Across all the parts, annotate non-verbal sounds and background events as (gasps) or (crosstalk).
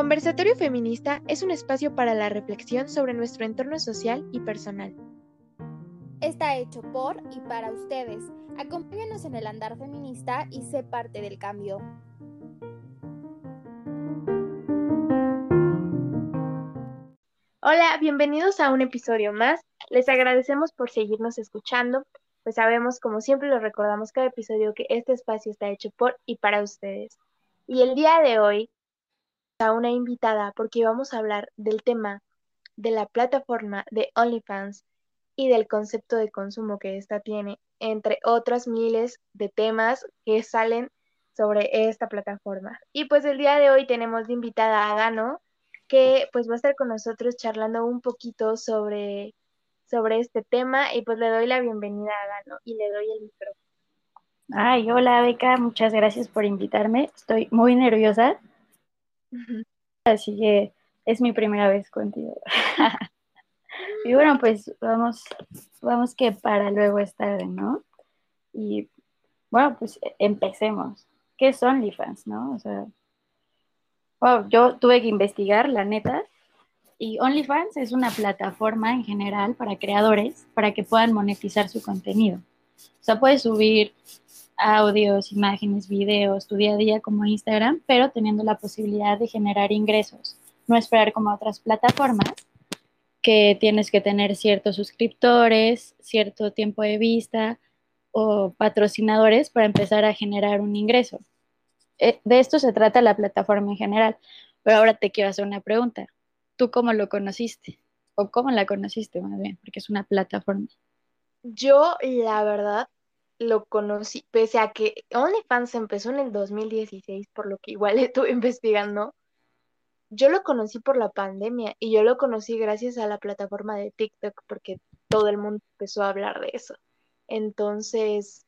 Conversatorio Feminista es un espacio para la reflexión sobre nuestro entorno social y personal. Está hecho por y para ustedes. Acompáñanos en el andar feminista y sé parte del cambio. Hola, bienvenidos a un episodio más. Les agradecemos por seguirnos escuchando, pues sabemos, como siempre lo recordamos cada episodio, que este espacio está hecho por y para ustedes. Y el día de hoy a una invitada porque vamos a hablar del tema de la plataforma de OnlyFans y del concepto de consumo que ésta tiene, entre otras miles de temas que salen sobre esta plataforma. Y pues el día de hoy tenemos de invitada a Gano, que pues va a estar con nosotros charlando un poquito sobre, sobre este tema y pues le doy la bienvenida a Gano y le doy el micrófono. Ay, hola Beca, muchas gracias por invitarme. Estoy muy nerviosa Así que es mi primera vez contigo. (laughs) y bueno, pues vamos, vamos que para luego es tarde, ¿no? Y bueno, pues empecemos. ¿Qué son OnlyFans, no? O sea, yo tuve que investigar, la neta, y OnlyFans es una plataforma en general para creadores para que puedan monetizar su contenido. O sea, puedes subir audios, imágenes, videos, tu día a día como Instagram, pero teniendo la posibilidad de generar ingresos. No esperar como otras plataformas que tienes que tener ciertos suscriptores, cierto tiempo de vista o patrocinadores para empezar a generar un ingreso. Eh, de esto se trata la plataforma en general. Pero ahora te quiero hacer una pregunta. ¿Tú cómo lo conociste? ¿O cómo la conociste más bien? Porque es una plataforma. Yo, la verdad, lo conocí, pese a que OnlyFans empezó en el 2016, por lo que igual (laughs) estuve investigando, yo lo conocí por la pandemia y yo lo conocí gracias a la plataforma de TikTok porque todo el mundo empezó a hablar de eso. Entonces,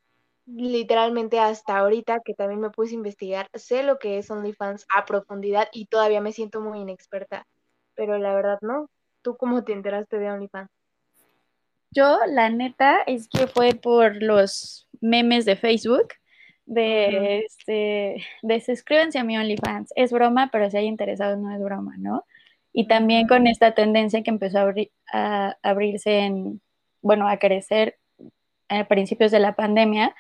literalmente hasta ahorita que también me puse a investigar, sé lo que es OnlyFans a profundidad y todavía me siento muy inexperta, pero la verdad no. ¿Tú cómo te enteraste de OnlyFans? Yo, la neta, es que fue por los memes de Facebook de, este, de suscríbanse a mi OnlyFans. Es broma, pero si hay interesados no es broma, ¿no? Y también con esta tendencia que empezó a, a abrirse en, bueno, a crecer a principios de la pandemia,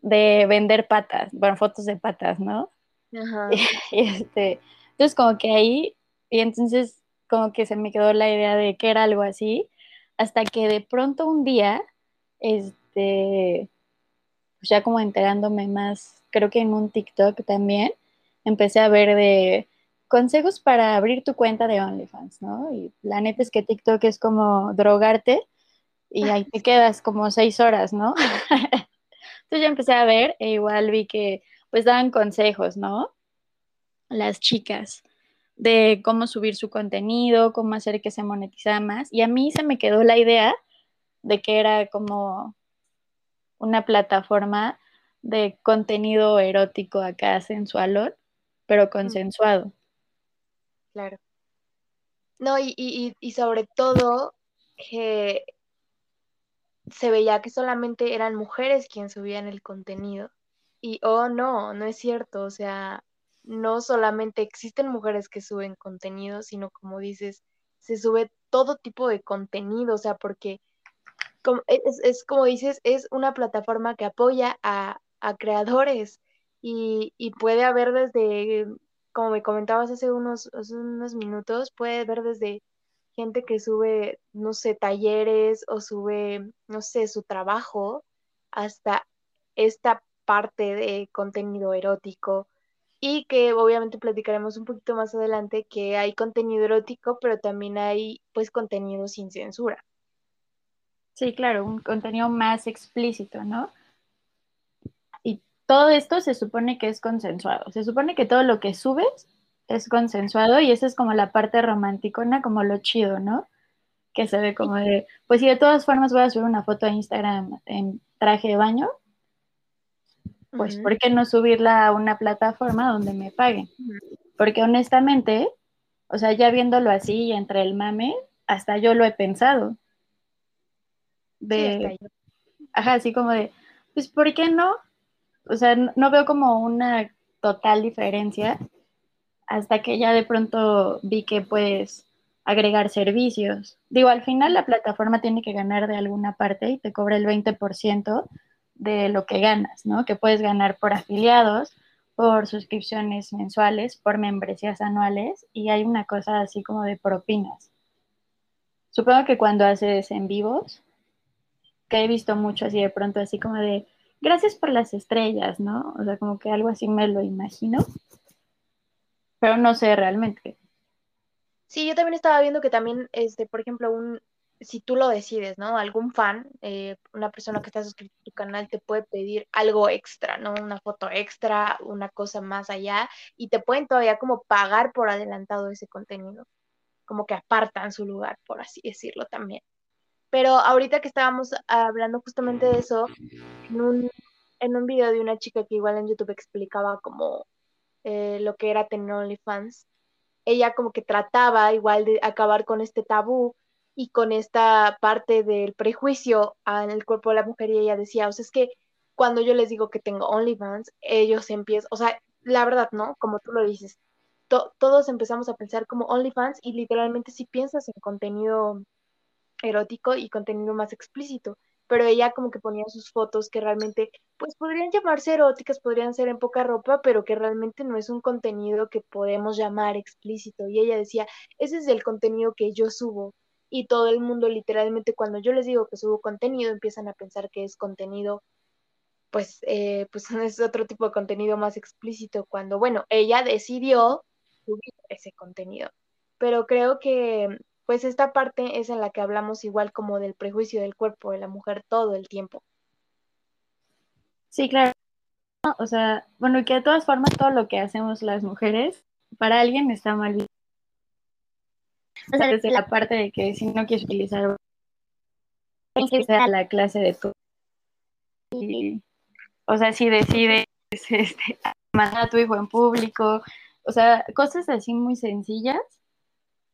de vender patas, bueno, fotos de patas, ¿no? Ajá. (laughs) Y, este, entonces como que ahí, y entonces como que se me quedó la idea de que era algo así, hasta que de pronto un día, este, pues ya como enterándome más, creo que en un TikTok también, empecé a ver de consejos para abrir tu cuenta de OnlyFans, ¿no? Y la neta es que TikTok es como drogarte y ahí te quedas como seis horas, ¿no? (laughs) Entonces ya empecé a ver e igual vi que pues daban consejos, ¿no? Las chicas de cómo subir su contenido, cómo hacer que se monetizara más. Y a mí se me quedó la idea de que era como una plataforma de contenido erótico acá sensualón, pero consensuado. Claro. No, y, y, y sobre todo que se veía que solamente eran mujeres quienes subían el contenido. Y, oh, no, no es cierto. O sea, no solamente existen mujeres que suben contenido, sino como dices, se sube todo tipo de contenido, o sea, porque es, como dices, es una plataforma que apoya a, creadores y, puede haber desde, como me comentabas hace unos, unos minutos, puede haber desde gente que sube, no sé, talleres o sube, no sé, su trabajo, hasta esta parte de contenido erótico y que obviamente platicaremos un poquito más adelante que hay contenido erótico, pero también hay pues contenido sin censura. Sí, claro, un contenido más explícito, ¿no? Y todo esto se supone que es consensuado. Se supone que todo lo que subes es consensuado y esa es como la parte romántica, como lo chido, ¿no? Que se ve como de, pues si de todas formas voy a subir una foto a Instagram en traje de baño, pues ¿por qué no subirla a una plataforma donde me paguen? Porque honestamente, o sea, ya viéndolo así entre el mame, hasta yo lo he pensado. De, ajá, así como de, pues ¿por qué no? O sea, no, veo como una total diferencia hasta que ya de pronto vi que puedes agregar servicios. Digo, al final la plataforma tiene que ganar de alguna parte y te cobra el 20% de lo que ganas, ¿no? Que puedes ganar por afiliados, por suscripciones mensuales, por membresías anuales y hay una cosa así como de propinas. Supongo que cuando haces en vivos, que he visto mucho así de pronto, así como de, gracias por las estrellas, ¿no? O sea, como que algo así me lo imagino, pero no sé realmente. Sí, yo también estaba viendo que también, este, por ejemplo, un, si tú lo decides, ¿no? Algún fan, eh, una persona que está suscrito a tu canal te puede pedir algo extra, ¿no? Una foto extra, una cosa más allá, y te pueden todavía como pagar por adelantado ese contenido, como que apartan su lugar, por así decirlo también. Pero ahorita que estábamos hablando justamente de eso, en un, en un video de una chica que igual en YouTube explicaba como eh, lo que era tener OnlyFans, ella como que trataba igual de acabar con este tabú y con esta parte del prejuicio el cuerpo de la mujer y ella decía, o sea, es que cuando yo les digo que tengo OnlyFans, ellos empiezan, o sea, la verdad, ¿no? Como tú lo dices, todos empezamos a pensar como OnlyFans y literalmente si piensas en contenido erótico y contenido más explícito, pero ella como que ponía sus fotos que realmente pues podrían llamarse eróticas, podrían ser en poca ropa, pero que realmente no es un contenido que podemos llamar explícito. Y ella decía, ese es el contenido que yo subo. Y todo el mundo literalmente cuando yo les digo que subo contenido empiezan a pensar que es contenido pues, eh, pues (laughs) es otro tipo de contenido más explícito cuando, bueno, ella decidió subir ese contenido. Pero creo que pues esta parte es en la que hablamos igual como del prejuicio del cuerpo de la mujer todo el tiempo. Sí, claro. O sea, bueno, que de todas formas todo lo que hacemos las mujeres para alguien está mal. O sea, desde la parte de que si no quieres utilizar que sea la clase de tu o sea, si decides (laughs) este, mandar a tu hijo en público, o sea, cosas así muy sencillas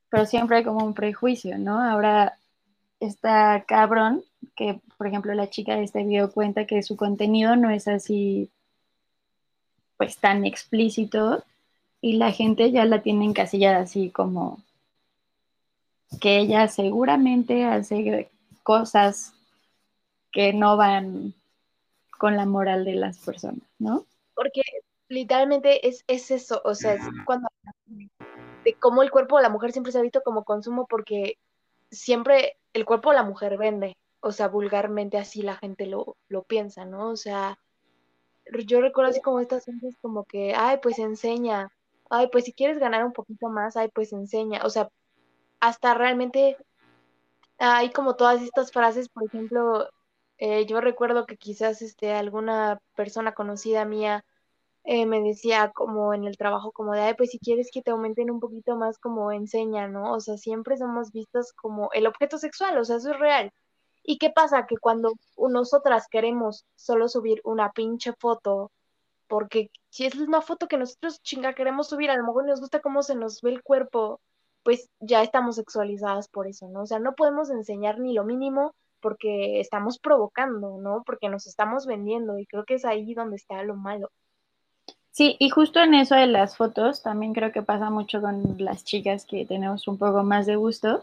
pero siempre hay como un prejuicio, ¿no? Ahora está cabrón que, por ejemplo, la chica de este video cuenta que su contenido no es así, pues tan explícito y la gente ya la tiene encasillada así como que ella seguramente hace cosas que no van con la moral de las personas, ¿no? Porque literalmente es, es eso, o sea, es cuando de cómo el cuerpo de la mujer siempre se ha visto como consumo porque siempre el cuerpo de la mujer vende, o sea, vulgarmente así la gente lo, lo piensa, ¿no? O sea, yo recuerdo así como estas veces como que, ay, pues enseña, ay, pues si quieres ganar un poquito más, ay, pues enseña, o sea, hasta realmente hay como todas estas frases, por ejemplo, eh, yo recuerdo que quizás este, alguna persona conocida mía eh, me decía como en el trabajo, como de, ay, pues si quieres que te aumenten un poquito más, como enseña, ¿no? O sea, siempre somos vistas como el objeto sexual, o sea, eso es real. ¿Y qué pasa? Que cuando nosotras queremos solo subir una pinche foto, porque si es una foto que nosotros chinga queremos subir, a lo mejor nos gusta cómo se nos ve el cuerpo, pues ya estamos sexualizadas por eso, ¿no? O sea, no podemos enseñar ni lo mínimo porque estamos provocando, ¿no? Porque nos estamos vendiendo y creo que es ahí donde está lo malo. Sí, y justo en eso de las fotos, también creo que pasa mucho con las chicas que tenemos un poco más de gusto,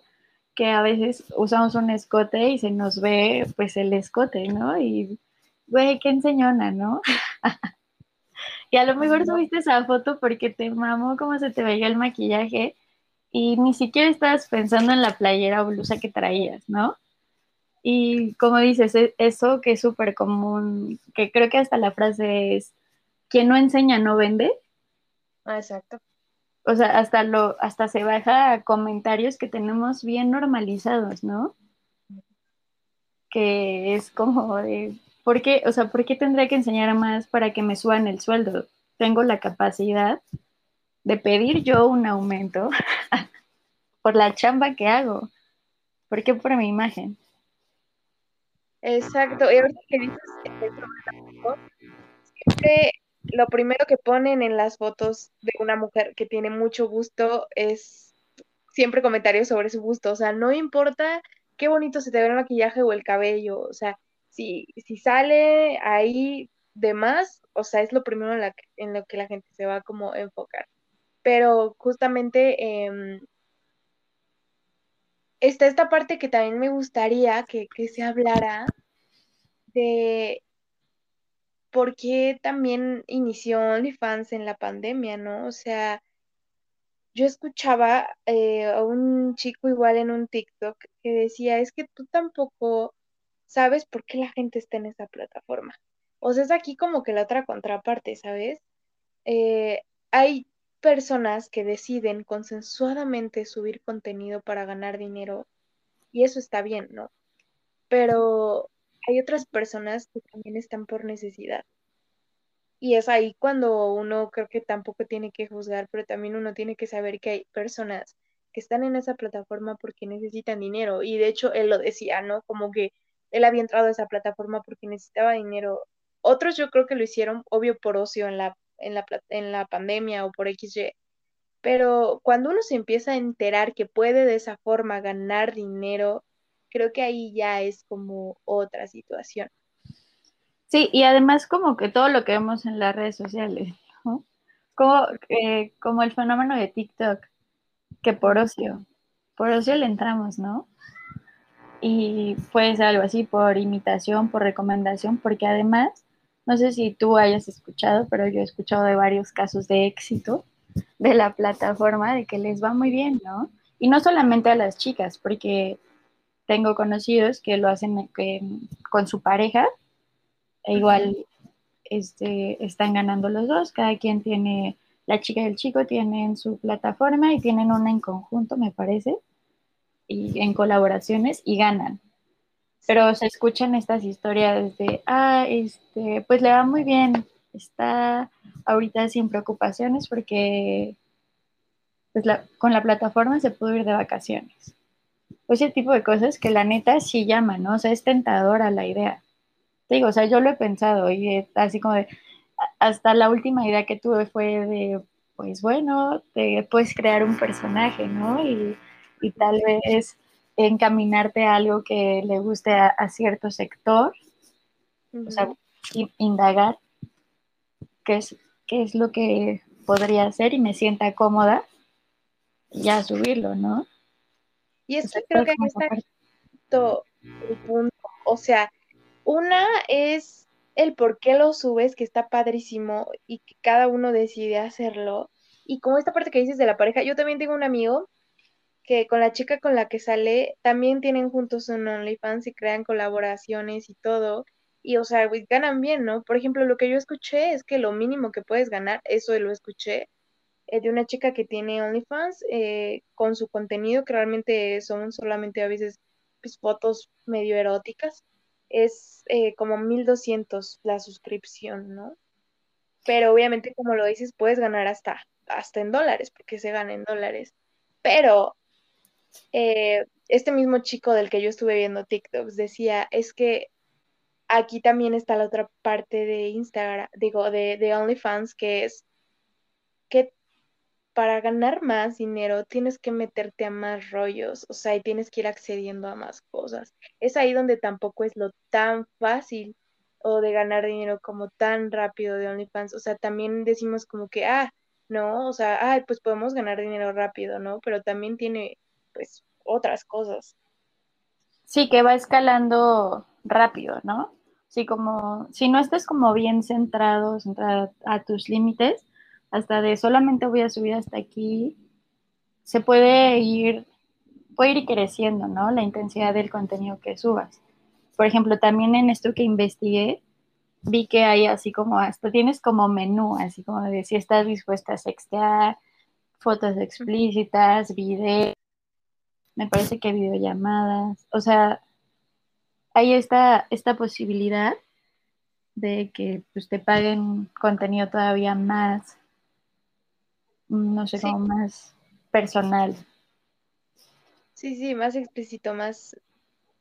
que a veces usamos un escote y se nos ve pues el escote, ¿no? Y, güey, qué enseñona, ¿no? (laughs) y a lo mejor subiste esa foto porque te mamó cómo se te veía el maquillaje y ni siquiera estabas pensando en la playera o blusa que traías, ¿no? Y como dices, e, eso que es súper común, que creo que hasta la frase es quien no enseña no vende. Ah, exacto. O sea, hasta lo, hasta se baja a comentarios que tenemos bien normalizados, ¿no? Que es como de, ¿por qué? O sea, ¿por qué tendría que enseñar más para que me suban el sueldo? Tengo la capacidad de pedir yo un aumento (laughs) por la chamba que hago. ¿Por qué por mi imagen? Exacto. Y ahorita que dices siempre lo primero que ponen en las fotos de una mujer que tiene mucho gusto es siempre comentarios sobre su gusto. O sea, no importa qué bonito se te ve el maquillaje o el cabello. O sea, si, si sale ahí de más, o sea, es lo primero en, la, en lo que la gente se va como a enfocar. Pero justamente em, está esta parte que también me gustaría que, que se hablara de por qué también inició OnlyFans en la pandemia, ¿no? O sea, yo escuchaba eh, a un chico igual en un TikTok que decía, es que tú tampoco sabes por qué la gente está en esa plataforma. O sea, es aquí como que la otra contraparte, ¿sabes? Eh, hay personas que deciden consensuadamente subir contenido para ganar dinero y eso está bien, ¿no? Pero hay otras personas que también están por necesidad. Y es ahí cuando uno creo que tampoco tiene que juzgar, pero también uno tiene que saber que hay personas que están en esa plataforma porque necesitan dinero. Y de hecho él lo decía, ¿no? Como que él había entrado a esa plataforma porque necesitaba dinero. Otros yo creo que lo hicieron, obvio, por ocio en la, en la, en la pandemia o por XY. Pero cuando uno se empieza a enterar que puede de esa forma ganar dinero, creo que ahí ya es como otra situación. Sí, y además como que todo lo que vemos en las redes sociales, ¿no? Como, eh, como el fenómeno de TikTok, que por ocio, por ocio le entramos, ¿no? Y puede ser algo así por imitación, por recomendación, porque además, no sé si tú hayas escuchado, pero yo he escuchado de varios casos de éxito de la plataforma, de que les va muy bien, ¿no? Y no solamente a las chicas, porque tengo conocidos que lo hacen con su pareja, e igual este, están ganando los dos, cada quien tiene, la chica y el chico tienen su plataforma y tienen una en conjunto, me parece, y en colaboraciones y ganan. Pero se escuchan estas historias de, ah, este, pues le va muy bien, está ahorita sin preocupaciones porque pues con la plataforma se pudo ir de vacaciones. Ese tipo de cosas que la neta sí llama, ¿no? O sea, es tentadora la idea digo, o sea, yo lo he pensado y así como de, hasta la última idea que tuve fue de, pues bueno, te puedes crear un personaje, ¿no? Y, tal vez encaminarte a algo que le guste a, cierto sector, o sea, indagar qué es, qué es lo que podría hacer y me sienta cómoda, y ya subirlo, ¿no? Y es que creo que ahí está el punto, o sea, una es el por qué lo subes, que está padrísimo y que cada uno decide hacerlo. Y como esta parte que dices de la pareja, yo también tengo un amigo que con la chica con la que sale también tienen juntos un OnlyFans y crean colaboraciones y todo. Y o sea, ganan bien, ¿no? Por ejemplo, lo que yo escuché es que lo mínimo que puedes ganar, eso lo escuché, eh, de una chica que tiene OnlyFans eh, con su contenido, que realmente son solamente a veces pues, fotos medio eróticas es eh, como 1200 la suscripción, ¿no? Pero obviamente, como lo dices, puedes ganar hasta, hasta en dólares, porque se gana en dólares. Pero eh, este mismo chico del que yo estuve viendo TikToks decía, es que aquí también está la otra parte de Instagram, digo, de, de OnlyFans, que es que para ganar más dinero tienes que meterte a más rollos, o sea, y tienes que ir accediendo a más cosas. Es ahí donde tampoco es lo tan fácil o de ganar dinero como tan rápido de OnlyFans. O sea, también decimos como que, ah, no, o sea, ah, pues podemos ganar dinero rápido, ¿no? Pero también tiene, pues, otras cosas. Sí, que va escalando rápido, ¿no? Sí, como, si no estás como bien centrado, centrado a tus límites, hasta de solamente voy a subir hasta aquí, se puede ir, puede ir creciendo, ¿no? La intensidad del contenido que subas. Por ejemplo, también en esto que investigué, vi que hay así como hasta tienes como menú, así como de si estás dispuesta a sextear, fotos explícitas, videos, me parece que videollamadas, o sea, hay esta, esta posibilidad de que pues, te paguen contenido todavía más no sé, como más personal. Sí, sí, más explícito, más...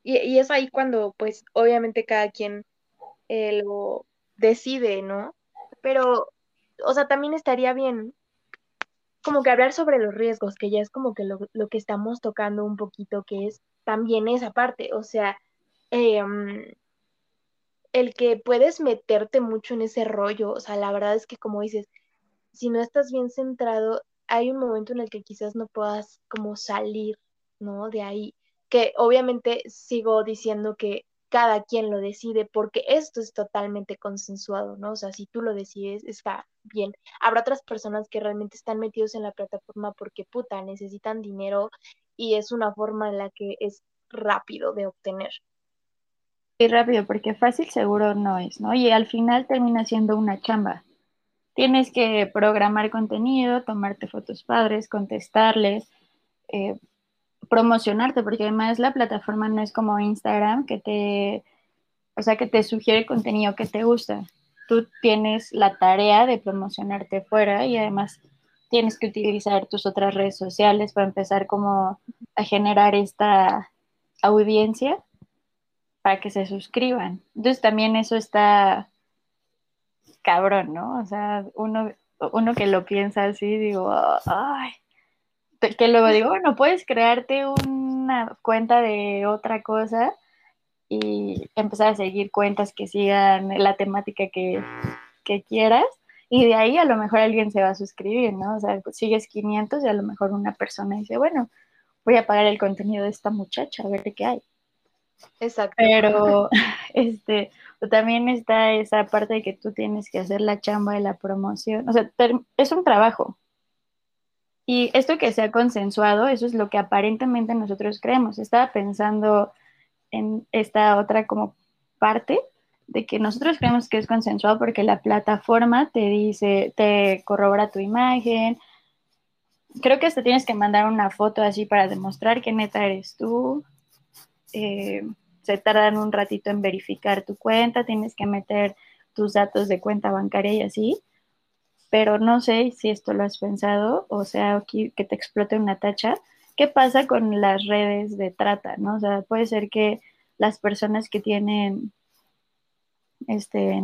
Y, es ahí cuando, pues, obviamente cada quien eh, lo decide, ¿no? Pero, o sea, también estaría bien como que hablar sobre los riesgos, que ya es como que lo, lo que estamos tocando un poquito, que es también esa parte, o sea, em, el que puedes meterte mucho en ese rollo, o sea, la verdad es que como dices, si no estás bien centrado, hay un momento en el que quizás no puedas como salir, ¿no? De ahí, que obviamente sigo diciendo que cada quien lo decide porque esto es totalmente consensuado, ¿no? O sea, si tú lo decides, está bien. Habrá otras personas que realmente están metidos en la plataforma porque puta, necesitan dinero y es una forma en la que es rápido de obtener. Y rápido, porque fácil seguro no es, ¿no? Y al final termina siendo una chamba. Tienes que programar contenido, tomarte fotos padres, contestarles, eh, promocionarte, porque además la plataforma no es como Instagram que te, o sea, que te sugiere contenido que te gusta. Tú tienes la tarea de promocionarte fuera y además tienes que utilizar tus otras redes sociales para empezar como a generar esta audiencia para que se suscriban. Entonces también eso está cabrón, ¿no? O sea, uno, uno que lo piensa así, digo, ay, que luego digo, bueno, puedes crearte una cuenta de otra cosa y empezar a seguir cuentas que sigan la temática que, que quieras y de ahí a lo mejor alguien se va a suscribir, ¿no? O sea, pues sigues 500 y a lo mejor una persona dice, bueno, voy a pagar el contenido de esta muchacha, a ver qué hay. Exacto. Pero (laughs) este, también está esa parte de que tú tienes que hacer la chamba de la promoción. O sea, es un trabajo. Y esto que se ha consensuado, eso es lo que aparentemente nosotros creemos. Estaba pensando en esta otra como parte de que nosotros creemos que es consensuado porque la plataforma te dice, te corrobora tu imagen. Creo que hasta tienes que mandar una foto así para demostrar que neta eres tú. Eh, se tardan un ratito en verificar tu cuenta, tienes que meter tus datos de cuenta bancaria y así. Pero no sé si esto lo has pensado, o sea, que te explote una tacha. ¿Qué pasa con las redes de trata? ¿no? O sea, puede ser que las personas que tienen este,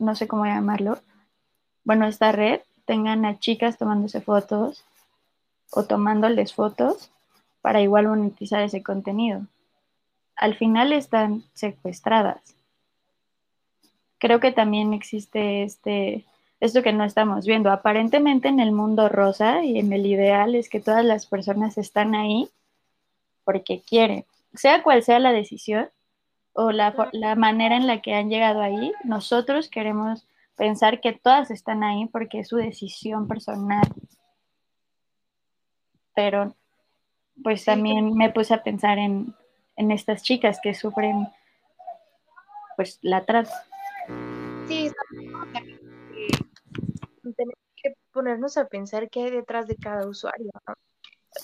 no sé cómo llamarlo, bueno, esta red tengan a chicas tomándose fotos o tomándoles fotos para igual monetizar ese contenido. Al final están secuestradas. Creo que también existe este, esto que no estamos viendo. Aparentemente en el mundo rosa y en el ideal es que todas las personas están ahí porque quieren, sea cual sea la decisión, o la, manera en la que han llegado ahí, nosotros queremos pensar que todas están ahí porque es su decisión personal. Pero pues también me puse a pensar en, estas chicas que sufren pues la trata. Ponernos a pensar qué hay detrás de cada usuario.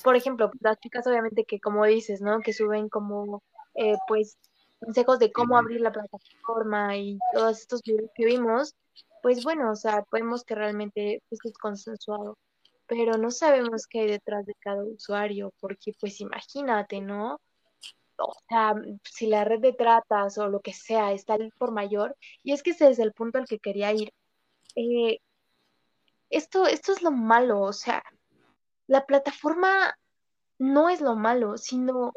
Por ejemplo, las chicas obviamente que como dices, ¿no? Que suben como eh, pues consejos de cómo abrir la plataforma y todos estos videos que vimos, pues bueno, o sea, vemos que realmente esto es consensuado, pero no sabemos qué hay detrás de cada usuario, porque pues imagínate, ¿no? O sea, si la red de tratas o lo que sea está por mayor, y es que ese es el punto al que quería ir. Eh, esto, esto es lo malo, o sea, la plataforma no es lo malo, sino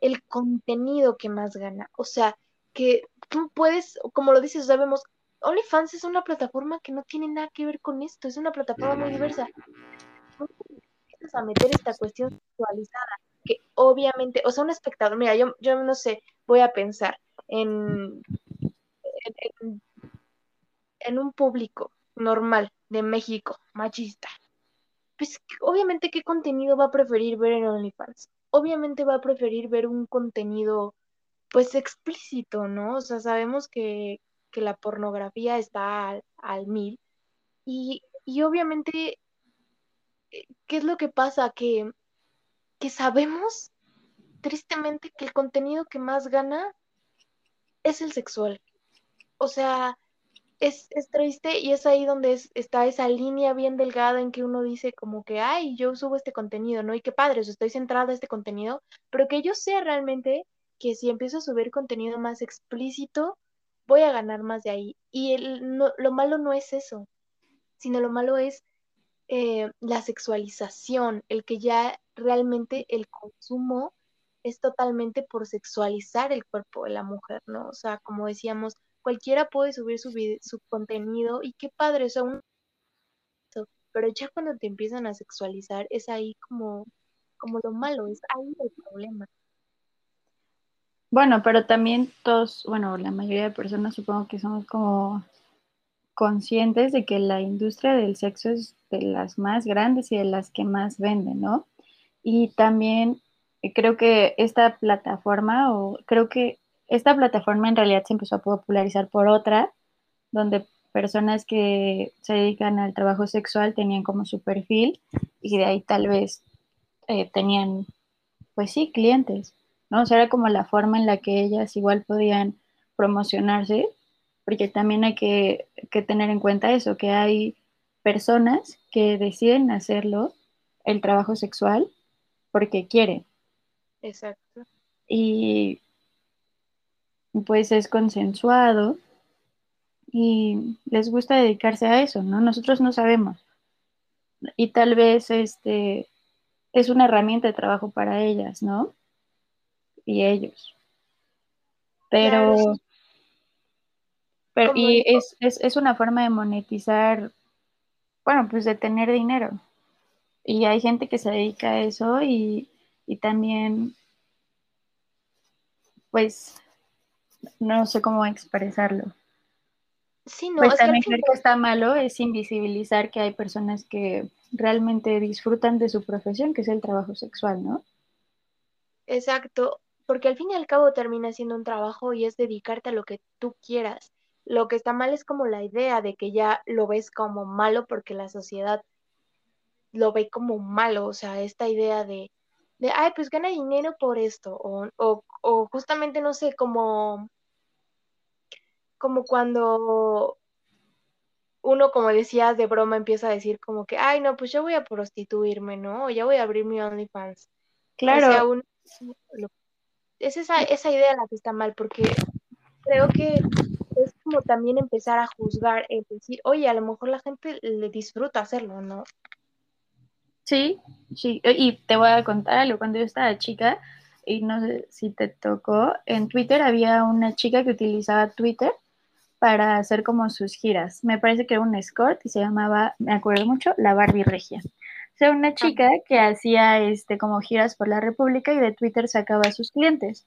el contenido que más gana. O sea, que tú puedes, como lo dices, sabemos, OnlyFans es una plataforma que no tiene nada que ver con esto, es una plataforma muy diversa. Empiezas a meter esta cuestión sexualizada, que obviamente, o sea, un espectador, mira, yo, yo no sé, voy a pensar en, en, en un público normal de México, machista. Pues obviamente, ¿qué contenido va a preferir ver en OnlyFans? obviamente va a preferir ver un contenido pues explícito, ¿no? O sea, sabemos que, la pornografía está al, mil y, obviamente, eh, ¿qué es lo que pasa? Que, que sabemos tristemente que el contenido que más gana es el sexual. O sea, es, triste y es ahí donde está esa línea bien delgada en que uno dice como que, ay, yo subo este contenido, ¿no? Y qué padre, estoy centrada en este contenido, pero que yo sé realmente que si empiezo a subir contenido más explícito, voy a ganar más de ahí. Y el, lo malo no es eso, sino lo malo es eh, la sexualización, el que ya realmente el consumo es totalmente por sexualizar el cuerpo de la mujer, ¿no? O sea, como decíamos, cualquiera puede subir su, contenido y qué padre, sea, pero ya cuando te empiezan a sexualizar es ahí como, como lo malo, es ahí el problema. Bueno, pero también todos, bueno, la mayoría de personas supongo que somos como conscientes de que la industria del sexo es de las más grandes y de las que más venden, ¿no? Y también creo que esta plataforma, o creo que esta plataforma en realidad se empezó a popularizar por otra, donde personas que se dedican al trabajo sexual tenían como su perfil y de ahí tal vez eh, tenían, pues sí, clientes, ¿no? O sea, era como la forma en la que ellas igual podían promocionarse, porque también hay que, que tener en cuenta eso, que hay personas que deciden hacerlo, el trabajo sexual, porque quieren. Exacto. Y pues es consensuado y les gusta dedicarse a eso, ¿no? Nosotros no sabemos. Y tal vez este es una herramienta de trabajo para ellas, ¿no? Y ellos. Pero, pero y es, es, es una forma de monetizar, bueno, pues de tener dinero. Y hay gente que se dedica a eso y, y también, pues, no sé cómo expresarlo. Sí, no, pues es que también final- creo que está malo es invisibilizar que hay personas que realmente disfrutan de su profesión, que es el trabajo sexual, ¿no? Exacto, porque al fin y al cabo termina siendo un trabajo y es dedicarte a lo que tú quieras. Lo que está mal es como la idea de que ya lo ves como malo porque la sociedad lo ve como malo, o sea, esta idea de, de ay, pues gana dinero por esto, o, o, o justamente, no sé, como, como cuando uno, como decías, de broma empieza a decir como que, ay, no, pues yo voy a prostituirme, ¿no? O ya voy a abrir mi OnlyFans. O Claro, sea, uno, lo- es esa, esa idea la que está mal, porque creo que es como también empezar a juzgar, es decir, oye, a lo mejor la gente le disfruta hacerlo, ¿no? sí, sí. Y te voy a contar algo. Cuando yo estaba chica, y no sé si te tocó, en Twitter había una chica que utilizaba Twitter para hacer como sus giras. Me parece que era un escort y se llamaba, me acuerdo mucho, la Barbie Regia. O sea, una chica que hacía este como giras por la República y de Twitter sacaba a sus clientes.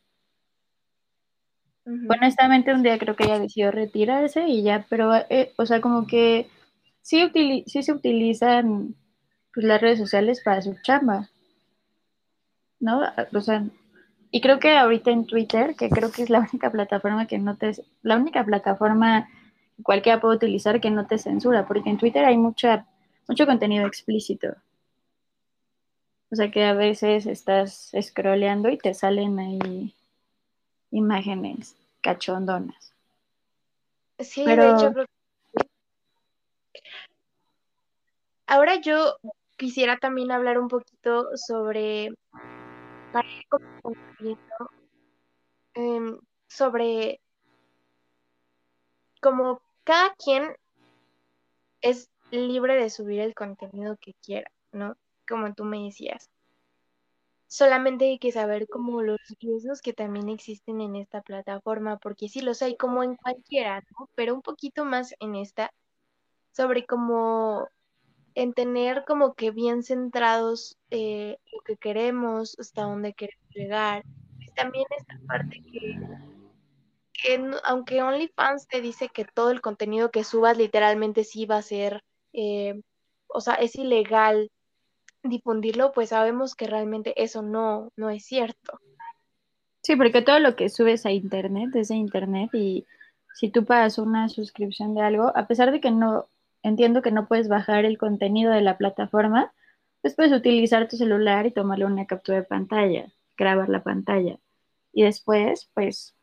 Honestamente, un día creo que ella decidió retirarse y ya, pero, eh, o sea, como que sí, sí se utilizan pues, las redes sociales para su chamba, ¿no? O sea, y creo que ahorita en Twitter, que creo que es la (laughs) única plataforma que no te, la única plataforma cualquiera puede utilizar que no te censura, porque en Twitter hay mucha, mucho contenido explícito. O sea que a veces estás scrolleando y te salen ahí imágenes cachondonas. Sí, Pero- de hecho, creo que- Ahora yo quisiera también hablar un poquito sobre, para ir em, sobre como cada quien es libre de subir el contenido que quiera, ¿no? Como tú me decías. Solamente hay que saber como los riesgos que también existen en esta plataforma, porque sí los hay como en cualquiera, ¿no? Pero un poquito más en esta, sobre cómo en tener como que bien centrados eh, lo que queremos, hasta dónde queremos llegar. Y también esta parte que, aunque OnlyFans te dice que todo el contenido que subas literalmente sí va a ser, eh, o sea, es ilegal difundirlo, pues sabemos que realmente eso no, no es cierto. Sí, porque todo lo que subes a internet es de internet y si tú pagas una suscripción de algo, a pesar de que no, entiendo que no puedes bajar el contenido de la plataforma, pues puedes utilizar tu celular y tomarle una captura de pantalla, grabar la pantalla y después, pues,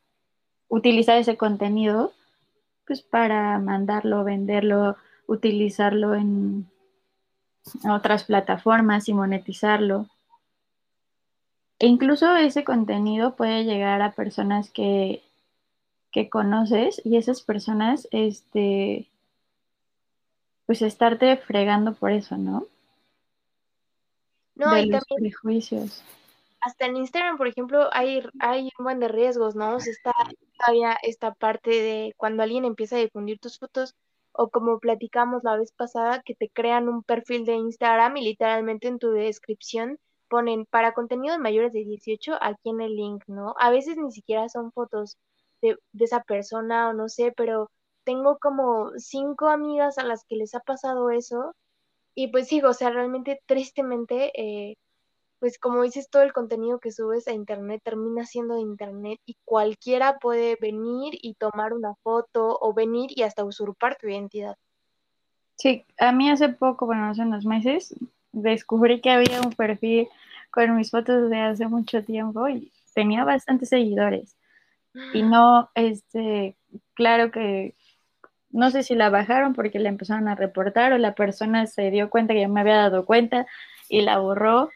utilizar ese contenido, pues, para mandarlo, venderlo, utilizarlo en otras plataformas y monetizarlo. E incluso ese contenido puede llegar a personas que, que conoces y esas personas, este, pues estarte fregando por eso, ¿no? No, de y los también prejuicios. hasta en Instagram, por ejemplo, hay, hay un buen de riesgos, ¿no? O sea, está todavía esta parte de cuando alguien empieza a difundir tus fotos, o como platicamos la vez pasada, que te crean un perfil de Instagram y literalmente en tu descripción ponen para contenido de mayores de 18 aquí en el link, ¿no? A veces ni siquiera son fotos de, de esa persona o no sé, pero tengo como cinco amigas a las que les ha pasado eso y pues sigo, o sea, realmente tristemente, eh, pues como dices, todo el contenido que subes a internet termina siendo de internet y cualquiera puede venir y tomar una foto o venir y hasta usurpar tu identidad. Sí, a mí hace poco, bueno, hace unos meses, descubrí que había un perfil con mis fotos de hace mucho tiempo y tenía bastantes seguidores. Y (gasps) no, este, claro que no sé si la bajaron porque la empezaron a reportar o la persona se dio cuenta que ya me había dado cuenta y la borró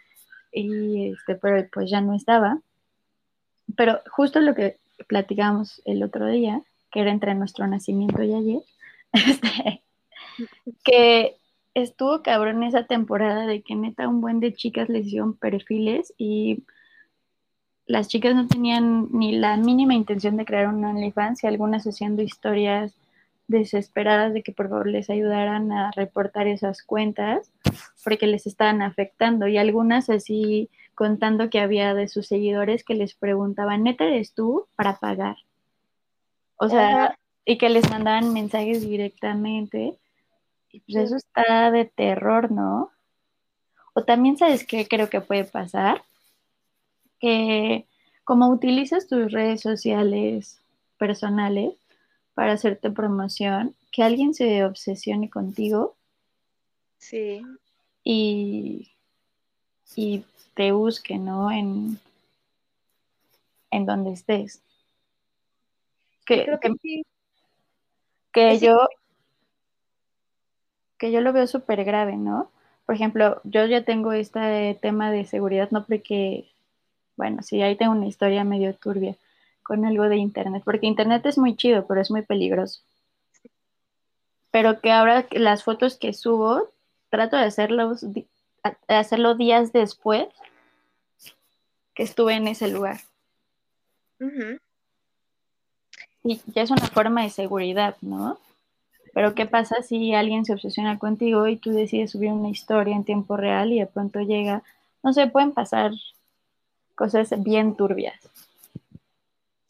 y este, pero pues ya no estaba. Pero justo lo que platicamos el otro día, que era entre nuestro nacimiento y ayer, (laughs) este, que estuvo cabrón esa temporada de que neta un buen de chicas les hicieron perfiles y las chicas no tenían ni la mínima intención de crear un OnlyFans y algunas haciendo historias desesperadas de que por favor les ayudaran a reportar esas cuentas porque les estaban afectando y algunas así contando que había de sus seguidores que les preguntaban, ¿neta eres tú para pagar? O sea, y que les mandaban mensajes directamente. Y pues eso está de terror, ¿no? O también sabes qué creo que puede pasar, que como utilizas tus redes sociales personales, para hacerte promoción, que alguien se obsesione contigo. Sí. Y, y te busque, ¿no? En, en donde estés. Que, que, yo que yo lo veo súper grave, ¿no? Por ejemplo, yo ya tengo este tema de seguridad, no porque, bueno, sí, ahí tengo una historia medio turbia, con algo de internet, porque internet es muy chido, pero es muy peligroso. Pero que ahora las fotos que subo, trato de hacerlos, de hacerlo días después que estuve en ese lugar. Y ya es una forma de seguridad, ¿no? Pero ¿qué pasa si alguien se obsesiona contigo y tú decides subir una historia en tiempo real y de pronto llega, no sé, pueden pasar cosas bien turbias.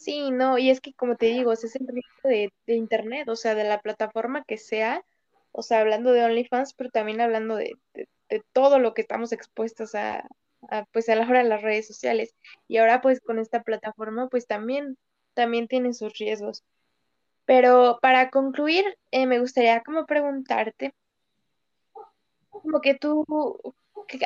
Sí, no, y es que como te digo, es el riesgo de, de Internet, o sea, de la plataforma que sea, o sea, hablando de OnlyFans, pero también hablando de, de, todo lo que estamos expuestos a, a, pues a la hora de las redes sociales. Y ahora pues con esta plataforma, pues también, también tiene sus riesgos. Pero para concluir, eh, me gustaría como preguntarte, como que tú,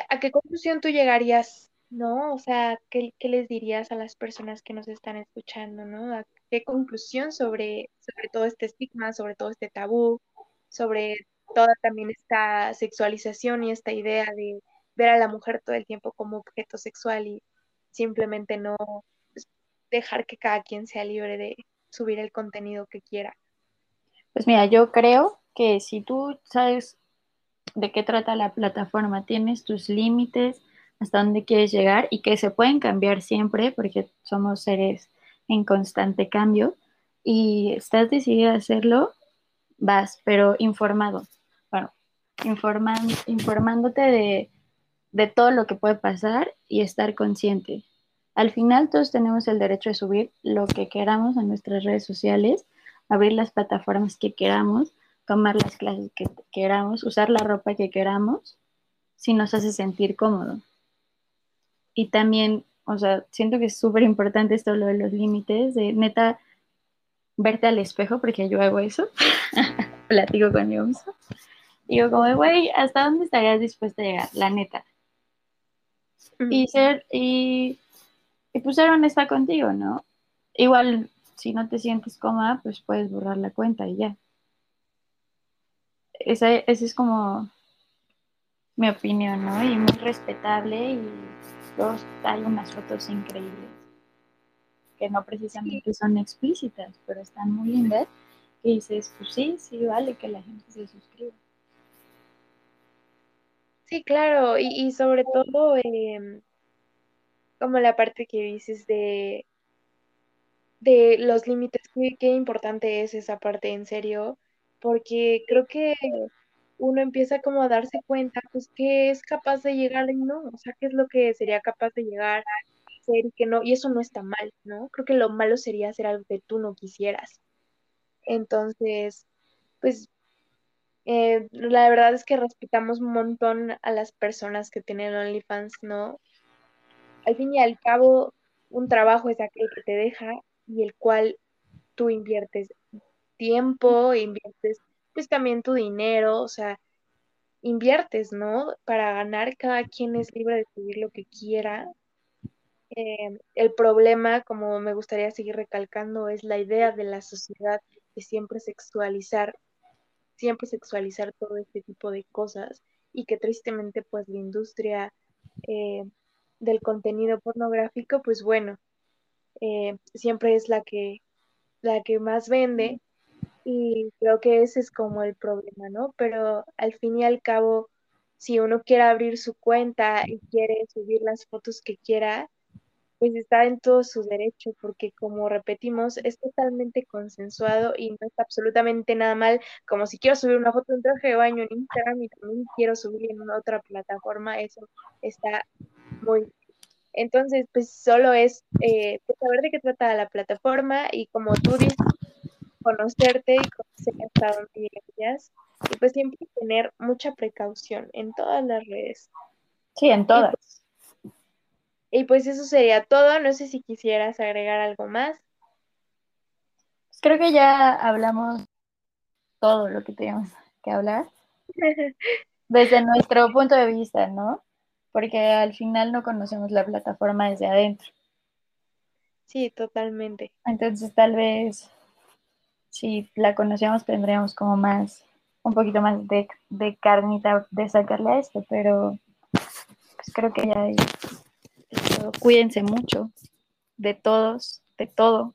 ¿a qué conclusión tú llegarías ¿no? O sea, ¿qué, les dirías a las personas que nos están escuchando, ¿no? ¿Qué conclusión sobre, sobre todo este estigma, sobre todo este tabú, sobre toda también esta sexualización y esta idea de ver a la mujer todo el tiempo como objeto sexual y simplemente no pues, dejar que cada quien sea libre de subir el contenido que quiera? Pues mira, yo creo que si tú sabes de qué trata la plataforma, tienes tus límites, hasta dónde quieres llegar y que se pueden cambiar siempre porque somos seres en constante cambio y estás decidida a hacerlo, vas, pero informado. Bueno, informándote de, de todo lo que puede pasar y estar consciente. Al final todos tenemos el derecho de subir lo que queramos en nuestras redes sociales, abrir las plataformas que queramos, tomar las clases que queramos, usar la ropa que queramos, si nos hace sentir cómodo. Y también, o sea, siento que es súper importante esto lo de los límites, de neta verte al espejo, porque yo hago eso, (laughs) platico conmigo mismo. Digo como, güey, ¿hasta dónde estarías dispuesta a llegar? La neta. Y ser, y, y pues ser honesta contigo, ¿no? Igual, si no te sientes cómoda, pues puedes borrar la cuenta y ya. Esa, esa es como mi opinión, ¿no? Y muy respetable y dos, hay unas fotos increíbles que no precisamente son explícitas, pero están muy lindas. Y dices, pues sí, sí, vale que la gente se suscriba. Sí, claro, y, sobre todo, em, como la parte que dices de, de los límites, qué, qué importante es esa parte, en serio, porque creo que uno empieza como a darse cuenta, pues, qué es capaz de llegar y no, o sea, qué es lo que sería capaz de llegar a ser y que no, y eso no está mal, ¿no? Creo que lo malo sería hacer algo que tú no quisieras. Entonces, pues, eh, la verdad es que respetamos un montón a las personas que tienen OnlyFans, ¿no? Al fin y al cabo, un trabajo es aquel que te deja y el cual tú inviertes tiempo, inviertes pues también tu dinero, o sea, inviertes, ¿no? Para ganar, cada quien es libre de subir lo que quiera. Eh, el problema, como me gustaría seguir recalcando, es la idea de la sociedad de siempre sexualizar, siempre sexualizar todo este tipo de cosas y que tristemente pues la industria eh, del contenido pornográfico, pues bueno, eh, siempre es la que, la que más vende y creo que ese es como el problema, ¿no? Pero al fin y al cabo, si uno quiere abrir su cuenta y quiere subir las fotos que quiera, pues está en todo su derecho, porque como repetimos, es totalmente consensuado y no está absolutamente nada mal, como si quiero subir una foto en traje de baño en Instagram y también quiero subir en otra plataforma, eso está muy. Entonces, pues solo es eh, pues, saber de qué trata la plataforma y como tú dices, conocerte y conocer hasta dónde llegas y pues siempre tener mucha precaución en todas las redes. Sí, en todas. Y pues, eso sería todo. No sé si quisieras agregar algo más. Pues creo que ya hablamos todo lo que teníamos que hablar. (laughs) Desde nuestro punto de vista, ¿no? Porque al final no conocemos la plataforma desde adentro. Sí, totalmente. Entonces tal vez si la conocíamos tendríamos como más, un poquito más de, de carnita de sacarle a esto, pero pues creo que ya hay, cuídense mucho de todos, de todo.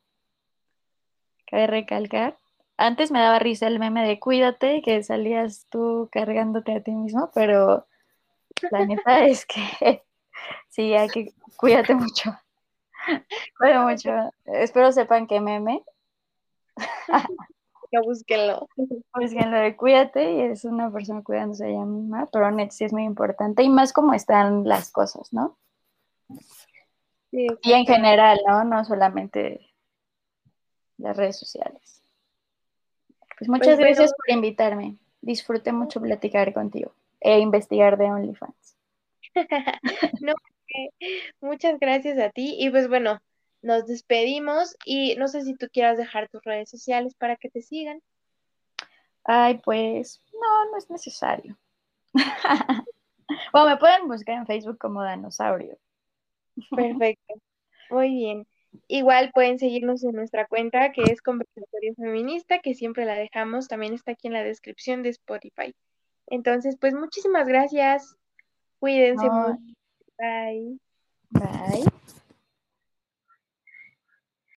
Cabe recalcar. Antes me daba risa el meme de cuídate, que salías tú cargándote a ti mismo, pero la neta (laughs) es que (laughs) sí, hay que cuídate mucho. (laughs) Cuídate mucho. Espero sepan que meme ya búsquenlo. Búsquenlo de cuídate y es una persona cuidándose a ella misma, pero net sí es muy importante y más como están las cosas, ¿no? y en general, ¿no? No solamente las redes sociales. Pues muchas pues gracias por invitarme. Disfruté mucho platicar contigo e investigar de OnlyFans. (laughs) no, muchas gracias a ti y pues bueno, nos despedimos y no sé si tú quieras dejar tus redes sociales para que te sigan. Ay, pues no, no es necesario. (laughs) bueno, me pueden buscar en Facebook como Danosaurio. (laughs) Perfecto. Muy bien. Igual pueden seguirnos en nuestra cuenta que es Conversatorio Feminista, que siempre la dejamos, también está aquí en la descripción de Spotify. Entonces, pues muchísimas gracias. Cuídense mucho. Bye. Bye.